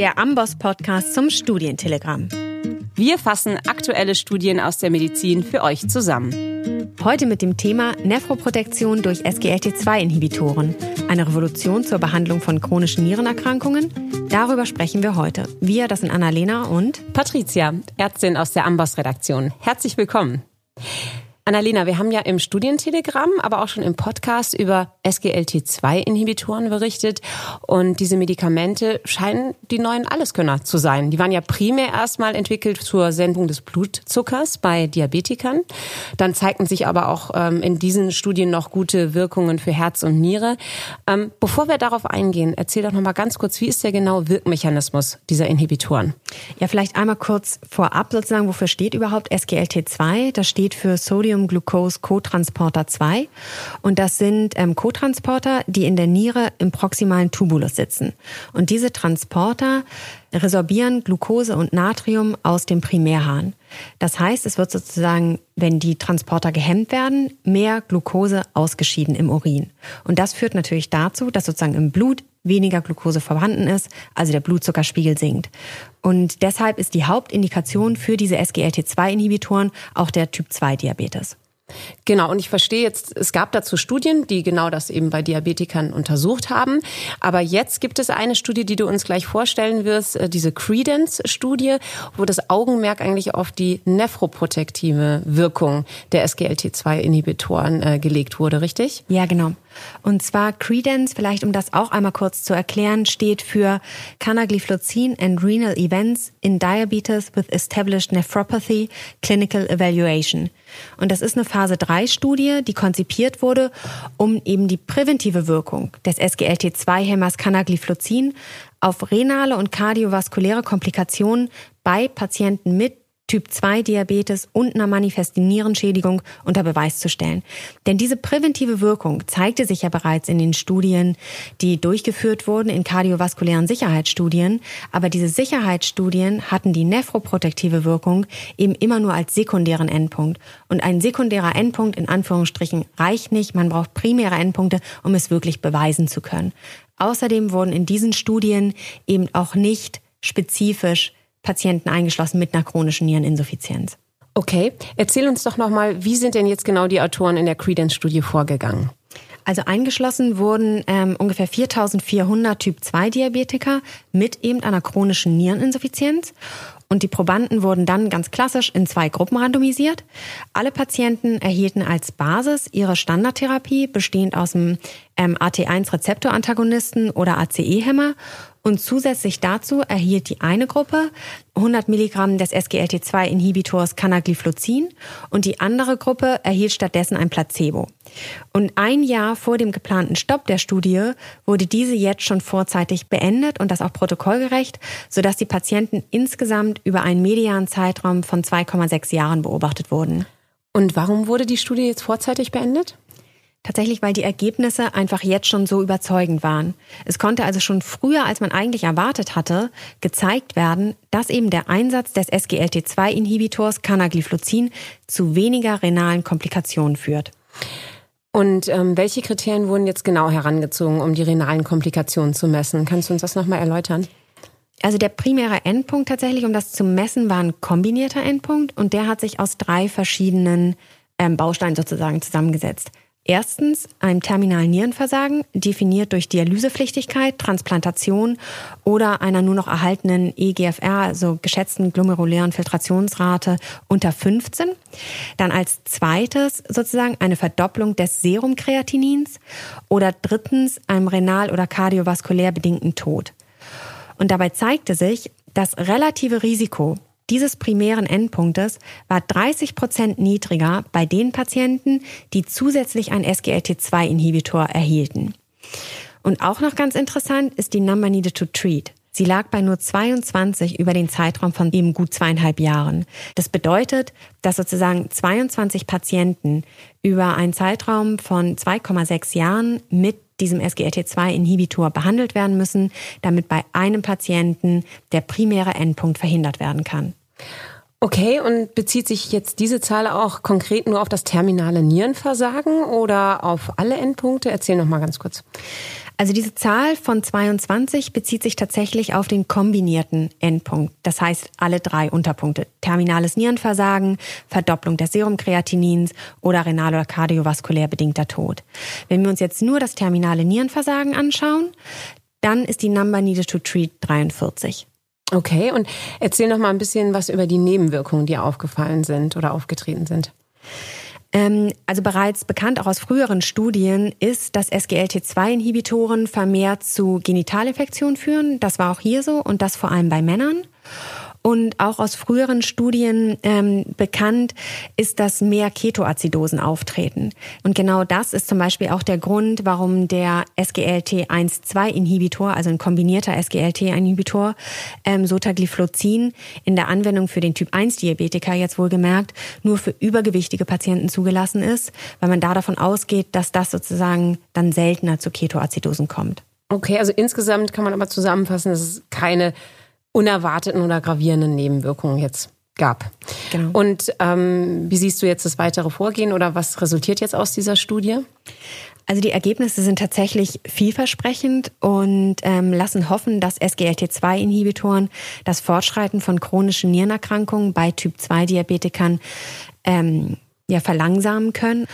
der Amboss-Podcast zum Studientelegramm. Wir fassen aktuelle Studien aus der Medizin für euch zusammen. Heute mit dem Thema Nephroprotektion durch SGLT2-Inhibitoren. Eine Revolution zur Behandlung von chronischen Nierenerkrankungen. Darüber sprechen wir heute. Wir, das sind Annalena und Patricia, Ärztin aus der Amboss-Redaktion. Herzlich willkommen. Annalena, wir haben ja im Studientelegramm, aber auch schon im Podcast über SGLT2-Inhibitoren berichtet. Und diese Medikamente scheinen die neuen Alleskönner zu sein. Die waren ja primär erstmal entwickelt zur Senkung des Blutzuckers bei Diabetikern. Dann zeigten sich aber auch ähm, in diesen Studien noch gute Wirkungen für Herz und Niere. Ähm, bevor wir darauf eingehen, erzähl doch noch mal ganz kurz, wie ist der genaue Wirkmechanismus dieser Inhibitoren? Ja, vielleicht einmal kurz vorab sozusagen, wofür steht überhaupt SGLT2? Das steht für Sodium Sodium-Glucose-Cotransporter 2. Und das sind ähm, Cotransporter, die in der Niere im proximalen Tubulus sitzen. Und diese Transporter resorbieren Glucose und Natrium aus dem Primärhahn. Das heißt, es wird sozusagen, wenn die Transporter gehemmt werden, mehr Glucose ausgeschieden im Urin. Und das führt natürlich dazu, dass sozusagen im Blut weniger Glucose vorhanden ist, also der Blutzuckerspiegel sinkt. Und deshalb ist die Hauptindikation für diese SGLT2-Inhibitoren auch der Typ-2-Diabetes. Genau, und ich verstehe jetzt, es gab dazu Studien, die genau das eben bei Diabetikern untersucht haben. Aber jetzt gibt es eine Studie, die du uns gleich vorstellen wirst, äh, diese Credence-Studie, wo das Augenmerk eigentlich auf die nephroprotektive Wirkung der SGLT2-Inhibitoren äh, gelegt wurde, richtig? Ja, genau. Und zwar Credence, vielleicht um das auch einmal kurz zu erklären, steht für Canagliflozin and Renal Events in Diabetes with Established Nephropathy Clinical Evaluation. Und das ist eine Phase 3 Studie, die konzipiert wurde, um eben die präventive Wirkung des SGLT2-Hämmers Canagliflozin auf renale und kardiovaskuläre Komplikationen bei Patienten mit Typ-2-Diabetes und einer manifesten Nierenschädigung unter Beweis zu stellen. Denn diese präventive Wirkung zeigte sich ja bereits in den Studien, die durchgeführt wurden, in kardiovaskulären Sicherheitsstudien. Aber diese Sicherheitsstudien hatten die nephroprotektive Wirkung eben immer nur als sekundären Endpunkt. Und ein sekundärer Endpunkt in Anführungsstrichen reicht nicht. Man braucht primäre Endpunkte, um es wirklich beweisen zu können. Außerdem wurden in diesen Studien eben auch nicht spezifisch Patienten eingeschlossen mit einer chronischen Niereninsuffizienz. Okay, erzähl uns doch nochmal, wie sind denn jetzt genau die Autoren in der Credence-Studie vorgegangen? Also eingeschlossen wurden ähm, ungefähr 4400 Typ-2-Diabetiker mit eben einer chronischen Niereninsuffizienz. Und die Probanden wurden dann ganz klassisch in zwei Gruppen randomisiert. Alle Patienten erhielten als Basis ihre Standardtherapie, bestehend aus dem ähm, AT1-Rezeptorantagonisten oder ACE-Hämmer und zusätzlich dazu erhielt die eine Gruppe 100 Milligramm des SGLT2-Inhibitors Canagliflozin und die andere Gruppe erhielt stattdessen ein Placebo. Und ein Jahr vor dem geplanten Stopp der Studie wurde diese jetzt schon vorzeitig beendet und das auch protokollgerecht, sodass die Patienten insgesamt über einen medianen Zeitraum von 2,6 Jahren beobachtet wurden. Und warum wurde die Studie jetzt vorzeitig beendet? Tatsächlich, weil die Ergebnisse einfach jetzt schon so überzeugend waren. Es konnte also schon früher, als man eigentlich erwartet hatte, gezeigt werden, dass eben der Einsatz des SGLT2-Inhibitors Canagliflozin zu weniger renalen Komplikationen führt. Und ähm, welche Kriterien wurden jetzt genau herangezogen, um die renalen Komplikationen zu messen? Kannst du uns das nochmal erläutern? Also der primäre Endpunkt tatsächlich, um das zu messen, war ein kombinierter Endpunkt und der hat sich aus drei verschiedenen ähm, Bausteinen sozusagen zusammengesetzt. Erstens ein terminalen Nierenversagen, definiert durch Dialysepflichtigkeit, Transplantation oder einer nur noch erhaltenen EGFR, also geschätzten glomerulären Filtrationsrate unter 15. Dann als zweites sozusagen eine Verdopplung des Serumkreatinins oder drittens einem renal- oder kardiovaskulär bedingten Tod. Und dabei zeigte sich, das relative Risiko dieses primären Endpunktes war 30 Prozent niedriger bei den Patienten, die zusätzlich einen SGLT2-Inhibitor erhielten. Und auch noch ganz interessant ist die Number Needed to Treat. Sie lag bei nur 22 über den Zeitraum von eben gut zweieinhalb Jahren. Das bedeutet, dass sozusagen 22 Patienten über einen Zeitraum von 2,6 Jahren mit diesem SGLT2-Inhibitor behandelt werden müssen, damit bei einem Patienten der primäre Endpunkt verhindert werden kann. Okay, und bezieht sich jetzt diese Zahl auch konkret nur auf das terminale Nierenversagen oder auf alle Endpunkte? Erzähl noch mal ganz kurz. Also diese Zahl von 22 bezieht sich tatsächlich auf den kombinierten Endpunkt. Das heißt alle drei Unterpunkte. Terminales Nierenversagen, Verdopplung des Serumkreatinins oder renal- oder kardiovaskulär bedingter Tod. Wenn wir uns jetzt nur das terminale Nierenversagen anschauen, dann ist die Number needed to treat 43. Okay, und erzähl noch mal ein bisschen was über die Nebenwirkungen, die aufgefallen sind oder aufgetreten sind. Ähm, also bereits bekannt auch aus früheren Studien ist, dass SGLT2-Inhibitoren vermehrt zu Genitalinfektionen führen. Das war auch hier so und das vor allem bei Männern. Und auch aus früheren Studien ähm, bekannt ist, dass mehr Ketoazidosen auftreten. Und genau das ist zum Beispiel auch der Grund, warum der SGLT1-2-Inhibitor, also ein kombinierter SGLT-Inhibitor, ähm, Sotagliflozin, in der Anwendung für den Typ-1-Diabetiker jetzt wohlgemerkt nur für übergewichtige Patienten zugelassen ist, weil man da davon ausgeht, dass das sozusagen dann seltener zu Ketoazidosen kommt. Okay, also insgesamt kann man aber zusammenfassen, dass es keine unerwarteten oder gravierenden Nebenwirkungen jetzt gab. Genau. Und ähm, wie siehst du jetzt das weitere Vorgehen oder was resultiert jetzt aus dieser Studie? Also die Ergebnisse sind tatsächlich vielversprechend und ähm, lassen hoffen, dass SGLT2-Inhibitoren das Fortschreiten von chronischen Nierenerkrankungen bei Typ-2-Diabetikern ähm, ja, verlangsamen können.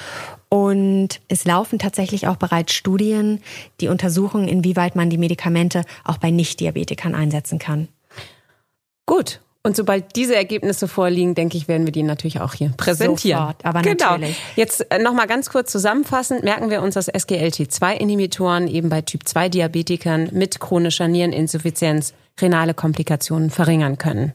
Und es laufen tatsächlich auch bereits Studien, die untersuchen, inwieweit man die Medikamente auch bei Nicht-Diabetikern einsetzen kann. Gut. Und sobald diese Ergebnisse vorliegen, denke ich, werden wir die natürlich auch hier präsentieren. Sofort, aber genau. natürlich. Jetzt äh, nochmal ganz kurz zusammenfassend, merken wir uns, dass SGLT2-Inhibitoren eben bei Typ-2-Diabetikern mit chronischer Niereninsuffizienz renale Komplikationen verringern können.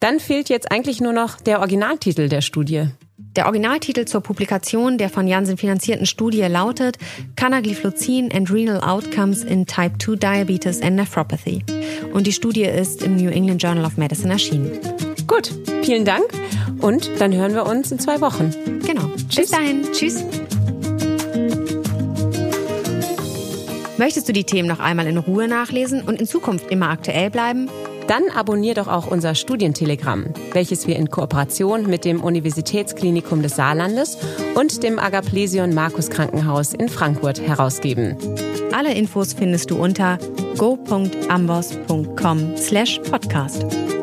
Dann fehlt jetzt eigentlich nur noch der Originaltitel der Studie. Der Originaltitel zur Publikation der von Janssen finanzierten Studie lautet Canagliflozin and Renal Outcomes in Type 2 Diabetes and Nephropathy. Und die Studie ist im New England Journal of Medicine erschienen. Gut, vielen Dank und dann hören wir uns in zwei Wochen. Genau. Tschüss. Bis dahin. Tschüss. Möchtest du die Themen noch einmal in Ruhe nachlesen und in Zukunft immer aktuell bleiben? Dann abonnier doch auch unser Studientelegramm, welches wir in Kooperation mit dem Universitätsklinikum des Saarlandes und dem Agaplesion Markus Krankenhaus in Frankfurt herausgeben. Alle Infos findest du unter go.ambos.com/podcast.